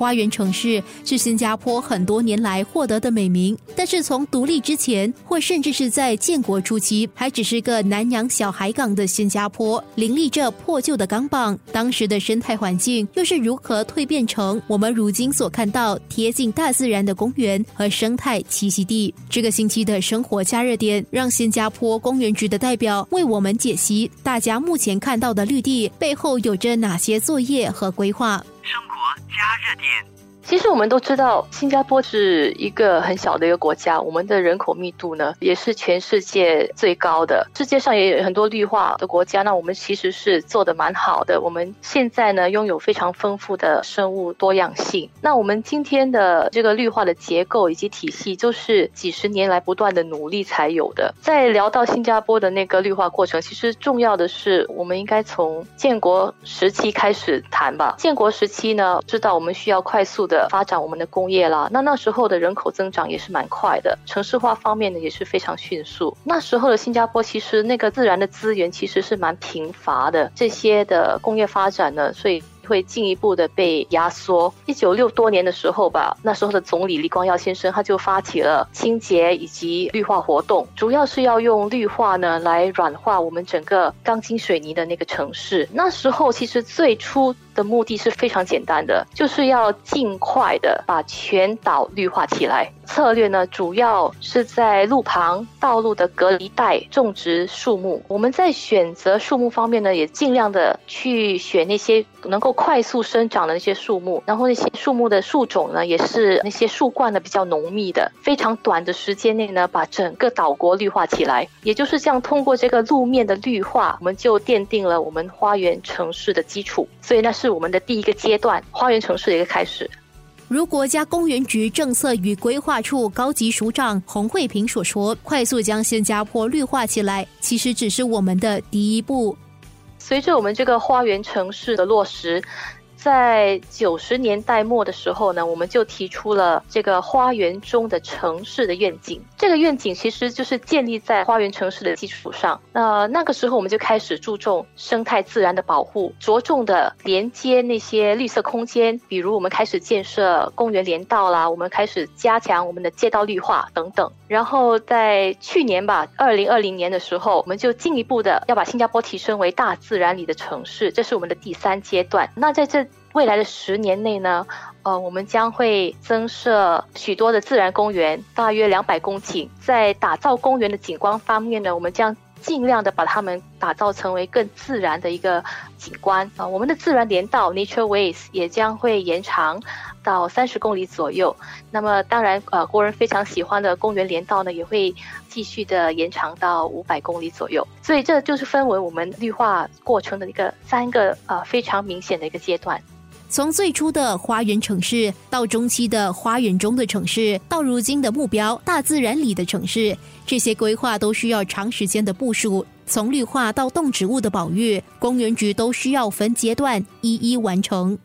花园城市是新加坡很多年来获得的美名，但是从独立之前，或甚至是在建国初期，还只是个南洋小海港的新加坡，林立着破旧的钢棒。当时的生态环境又是如何蜕变成我们如今所看到贴近大自然的公园和生态栖息地？这个星期的生活加热点，让新加坡公园局的代表为我们解析大家目前看到的绿地背后有着哪些作业和规划。加热点。其实我们都知道，新加坡是一个很小的一个国家，我们的人口密度呢也是全世界最高的。世界上也有很多绿化的国家，那我们其实是做的蛮好的。我们现在呢拥有非常丰富的生物多样性。那我们今天的这个绿化的结构以及体系，就是几十年来不断的努力才有的。在聊到新加坡的那个绿化过程，其实重要的是，我们应该从建国时期开始谈吧。建国时期呢，知道我们需要快速的。发展我们的工业啦，那那时候的人口增长也是蛮快的，城市化方面呢也是非常迅速。那时候的新加坡其实那个自然的资源其实是蛮贫乏的，这些的工业发展呢，所以。会进一步的被压缩。一九六多年的时候吧，那时候的总理李光耀先生他就发起了清洁以及绿化活动，主要是要用绿化呢来软化我们整个钢筋水泥的那个城市。那时候其实最初的目的是非常简单的，就是要尽快的把全岛绿化起来。策略呢，主要是在路旁、道路的隔离带种植树木。我们在选择树木方面呢，也尽量的去选那些能够快速生长的那些树木。然后那些树木的树种呢，也是那些树冠呢比较浓密的。非常短的时间内呢，把整个岛国绿化起来。也就是这样，通过这个路面的绿化，我们就奠定了我们花园城市的基础。所以那是我们的第一个阶段，花园城市的一个开始。如国家公园局政策与规划处高级署长洪慧平所说，快速将新加坡绿化起来，其实只是我们的第一步。随着我们这个花园城市的落实。在九十年代末的时候呢，我们就提出了这个花园中的城市的愿景。这个愿景其实就是建立在花园城市的基础上。那那个时候我们就开始注重生态自然的保护，着重的连接那些绿色空间，比如我们开始建设公园连道啦，我们开始加强我们的街道绿化等等。然后在去年吧，二零二零年的时候，我们就进一步的要把新加坡提升为大自然里的城市，这是我们的第三阶段。那在这未来的十年内呢，呃，我们将会增设许多的自然公园，大约两百公顷。在打造公园的景观方面呢，我们将尽量的把它们打造成为更自然的一个景观啊。我们的自然连道 （Nature Ways） 也将会延长到三十公里左右。那么，当然，呃，国人非常喜欢的公园连道呢，也会继续的延长到五百公里左右。所以，这就是分为我们绿化过程的一个三个呃非常明显的一个阶段。从最初的花园城市，到中期的花园中的城市，到如今的目标大自然里的城市，这些规划都需要长时间的部署。从绿化到动植物的保育，公园局都需要分阶段一一完成。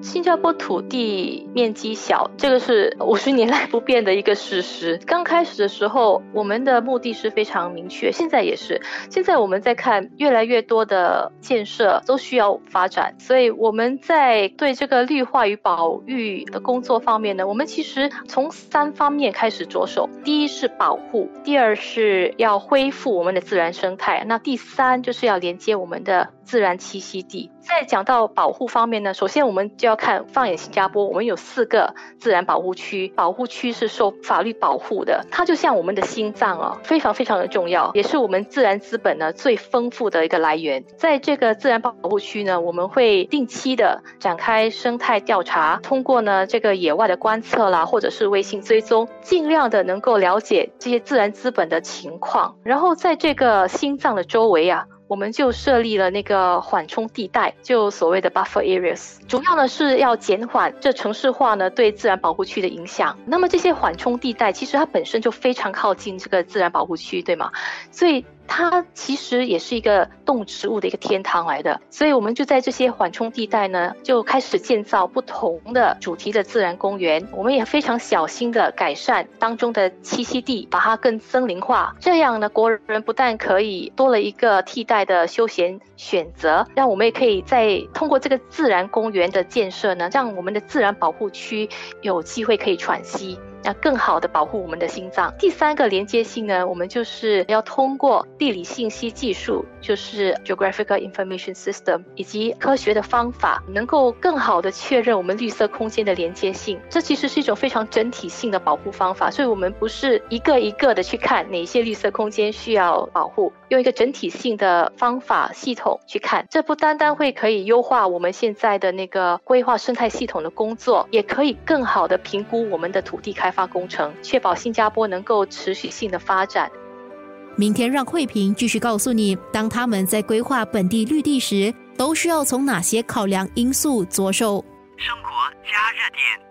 新加坡土地面积小，这个是五十年来不变的一个事实。刚开始的时候，我们的目的是非常明确，现在也是。现在我们在看越来越多的建设都需要发展，所以我们在对这个绿化与保育的工作方面呢，我们其实从三方面开始着手。第一是保护，第二是要恢复我们的自然生态，那第三就是要连接我们的自然栖息地。在讲到保护方面呢，首先我们就要看放眼新加坡，我们有四个自然保护区，保护区是受法律保护的，它就像我们的心脏哦，非常非常的重要，也是我们自然资本呢最丰富的一个来源。在这个自然保护区呢，我们会定期的展开生态调查，通过呢这个野外的观测啦，或者是卫星追踪，尽量的能够了解这些自然资本的情况，然后在这个心脏的周围啊。我们就设立了那个缓冲地带，就所谓的 buffer areas，主要呢是要减缓这城市化呢对自然保护区的影响。那么这些缓冲地带其实它本身就非常靠近这个自然保护区，对吗？所以它其实也是一个动植物的一个天堂来的。所以我们就在这些缓冲地带呢，就开始建造不同的主题的自然公园。我们也非常小心的改善当中的栖息地，把它更森林化。这样呢，国人不但可以多了一个替代的休闲选择，让我们也可以在通过这个自然公园的建设呢，让我们的自然保护区有机会可以喘息。那更好的保护我们的心脏。第三个连接性呢，我们就是要通过地理信息技术，就是 Geographical Information System，以及科学的方法，能够更好的确认我们绿色空间的连接性。这其实是一种非常整体性的保护方法，所以我们不是一个一个的去看哪些绿色空间需要保护，用一个整体性的方法系统去看。这不单单会可以优化我们现在的那个规划生态系统的工作，也可以更好的评估我们的土地开。开发工程，确保新加坡能够持续性的发展。明天让慧平继续告诉你，当他们在规划本地绿地时，都需要从哪些考量因素着手。生活加热点。